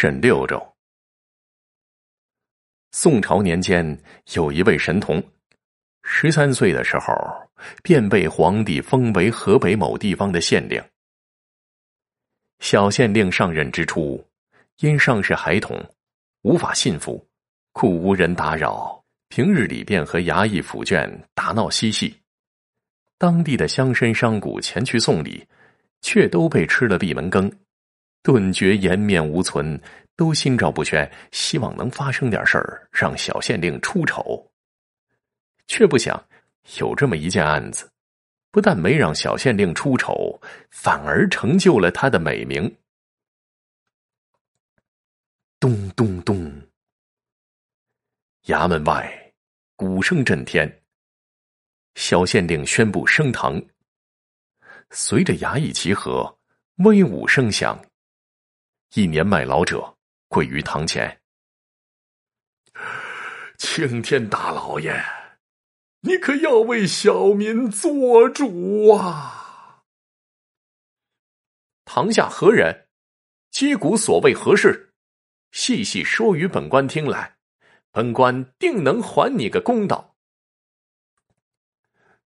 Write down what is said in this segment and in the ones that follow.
沈六州。宋朝年间，有一位神童，十三岁的时候便被皇帝封为河北某地方的县令。小县令上任之初，因尚是孩童，无法信服，故无人打扰。平日里便和衙役府眷打闹嬉戏。当地的乡绅商贾前去送礼，却都被吃了闭门羹，顿觉颜面无存，都心照不宣，希望能发生点事儿，让小县令出丑。却不想有这么一件案子。不但没让小县令出丑，反而成就了他的美名。咚咚咚，衙门外鼓声震天。小县令宣布升堂，随着衙役集合，威武声响，一年迈老者跪于堂前：“青天大老爷！”你可要为小民做主啊！堂下何人？击鼓所谓何事？细细说与本官听来，本官定能还你个公道。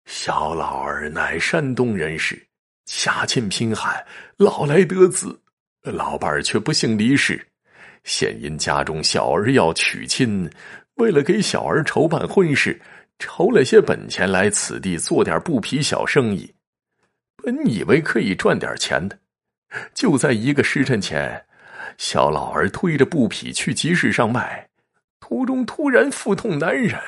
小老儿乃山东人士，家亲贫寒，老来得子，老伴儿却不幸离世。现因家中小儿要娶亲，为了给小儿筹办婚事。筹了些本钱来此地做点布匹小生意，本以为可以赚点钱的，就在一个时辰前，小老儿推着布匹去集市上卖，途中突然腹痛难忍，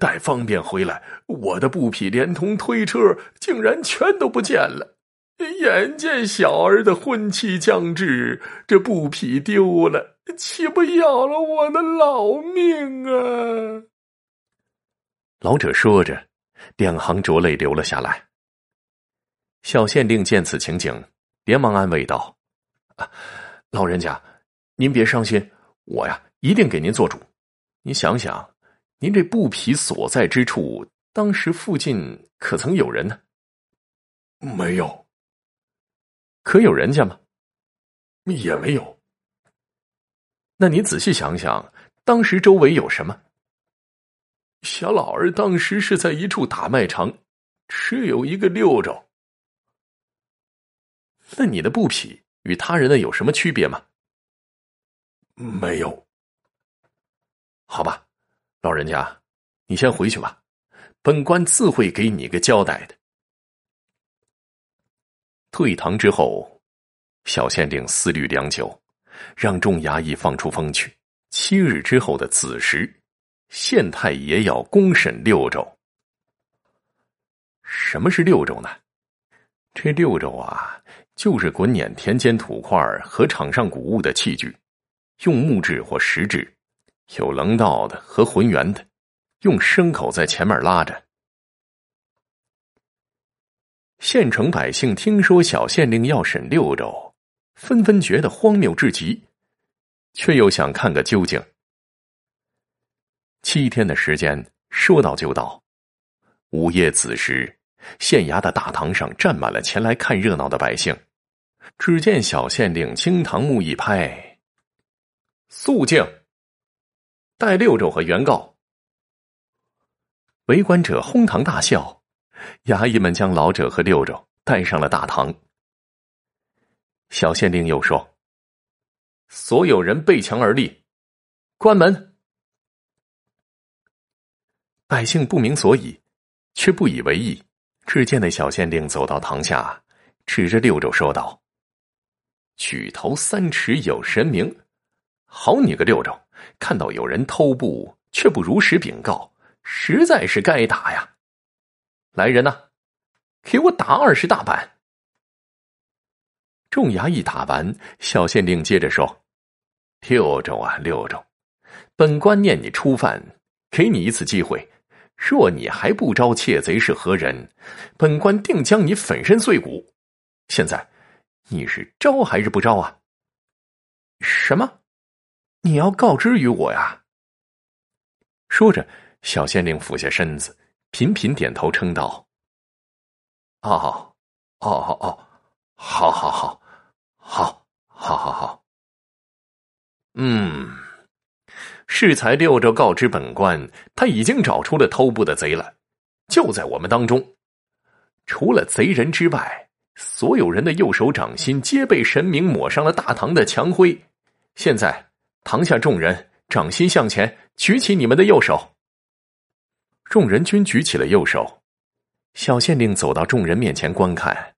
待方便回来，我的布匹连同推车竟然全都不见了。眼见小儿的婚期将至，这布匹丢了，岂不要了我的老命啊！老者说着，两行浊泪流了下来。小县令见此情景，连忙安慰道：“老人家，您别伤心，我呀一定给您做主。您想想，您这布匹所在之处，当时附近可曾有人呢？没有。可有人家吗？也没有。那你仔细想想，当时周围有什么？”小老儿当时是在一处打卖场，只有一个六周。那你的布匹与他人的有什么区别吗？没有。好吧，老人家，你先回去吧，本官自会给你个交代的。退堂之后，小县令思虑良久，让众衙役放出风去。七日之后的子时。县太爷要公审六州。什么是六州呢？这六州啊，就是滚碾田间土块和场上谷物的器具，用木质或石质，有棱道的和浑圆的，用牲口在前面拉着。县城百姓听说小县令要审六州，纷纷觉得荒谬至极，却又想看个究竟。七天的时间，说到就到。午夜子时，县衙的大堂上站满了前来看热闹的百姓。只见小县令惊堂木一拍：“肃静！带六州和原告。”围观者哄堂大笑。衙役们将老者和六州带上了大堂。小县令又说：“所有人背墙而立，关门。”百姓不明所以，却不以为意。只见那小县令走到堂下，指着六州说道：“举头三尺有神明，好你个六州！看到有人偷布，却不如实禀告，实在是该打呀！来人呐，给我打二十大板！”众衙役打完，小县令接着说：“六州啊，六州，本官念你初犯，给你一次机会。”若你还不招窃贼是何人，本官定将你粉身碎骨。现在你是招还是不招啊？什么？你要告知于我呀？说着，小县令俯下身子，频频点头称道：“哦，哦哦哦，好好好，好，好好好。”嗯，适才六州告知本官，他已经找出了偷布的贼了，就在我们当中。除了贼人之外，所有人的右手掌心皆被神明抹上了大唐的墙灰。现在，堂下众人掌心向前，举起你们的右手。众人均举起了右手。小县令走到众人面前观看，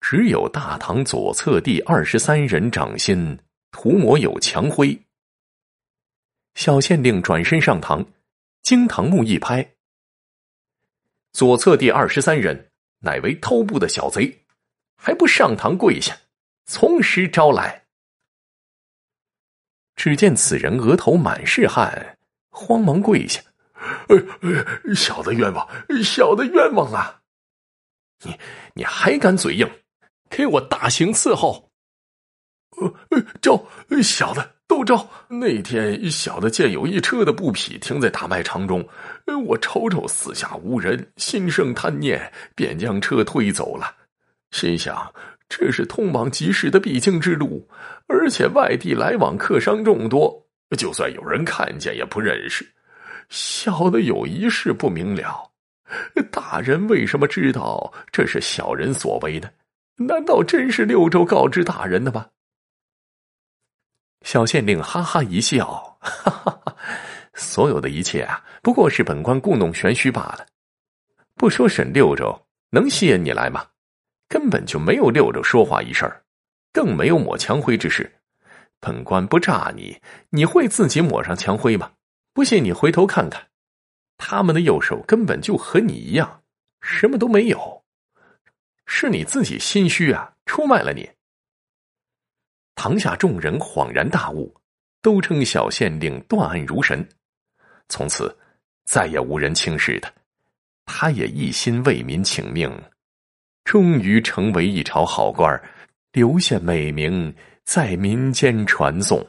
只有大堂左侧第二十三人掌心涂抹有墙灰。小县令转身上堂，惊堂木一拍：“左侧第二十三人。”乃为偷布的小贼，还不上堂跪下，从实招来。只见此人额头满是汗，慌忙跪下：“小的冤枉，小的冤枉啊！你你还敢嘴硬？给我大刑伺候！”呃，招小的。都招那天，小的见有一车的布匹停在大卖场中，我瞅瞅四下无人，心生贪念，便将车推走了。心想这是通往集市的必经之路，而且外地来往客商众多，就算有人看见也不认识。小的有一事不明了，大人为什么知道这是小人所为呢？难道真是六州告知大人的吗？小县令哈哈一笑，哈哈哈！所有的一切啊，不过是本官故弄玄虚罢了。不说沈六州，能吸引你来吗？根本就没有六州说话一事，更没有抹墙灰之事。本官不诈你，你会自己抹上墙灰吗？不信你回头看看，他们的右手根本就和你一样，什么都没有。是你自己心虚啊，出卖了你。堂下众人恍然大悟，都称小县令断案如神。从此再也无人轻视他，他也一心为民请命，终于成为一朝好官，留下美名在民间传颂。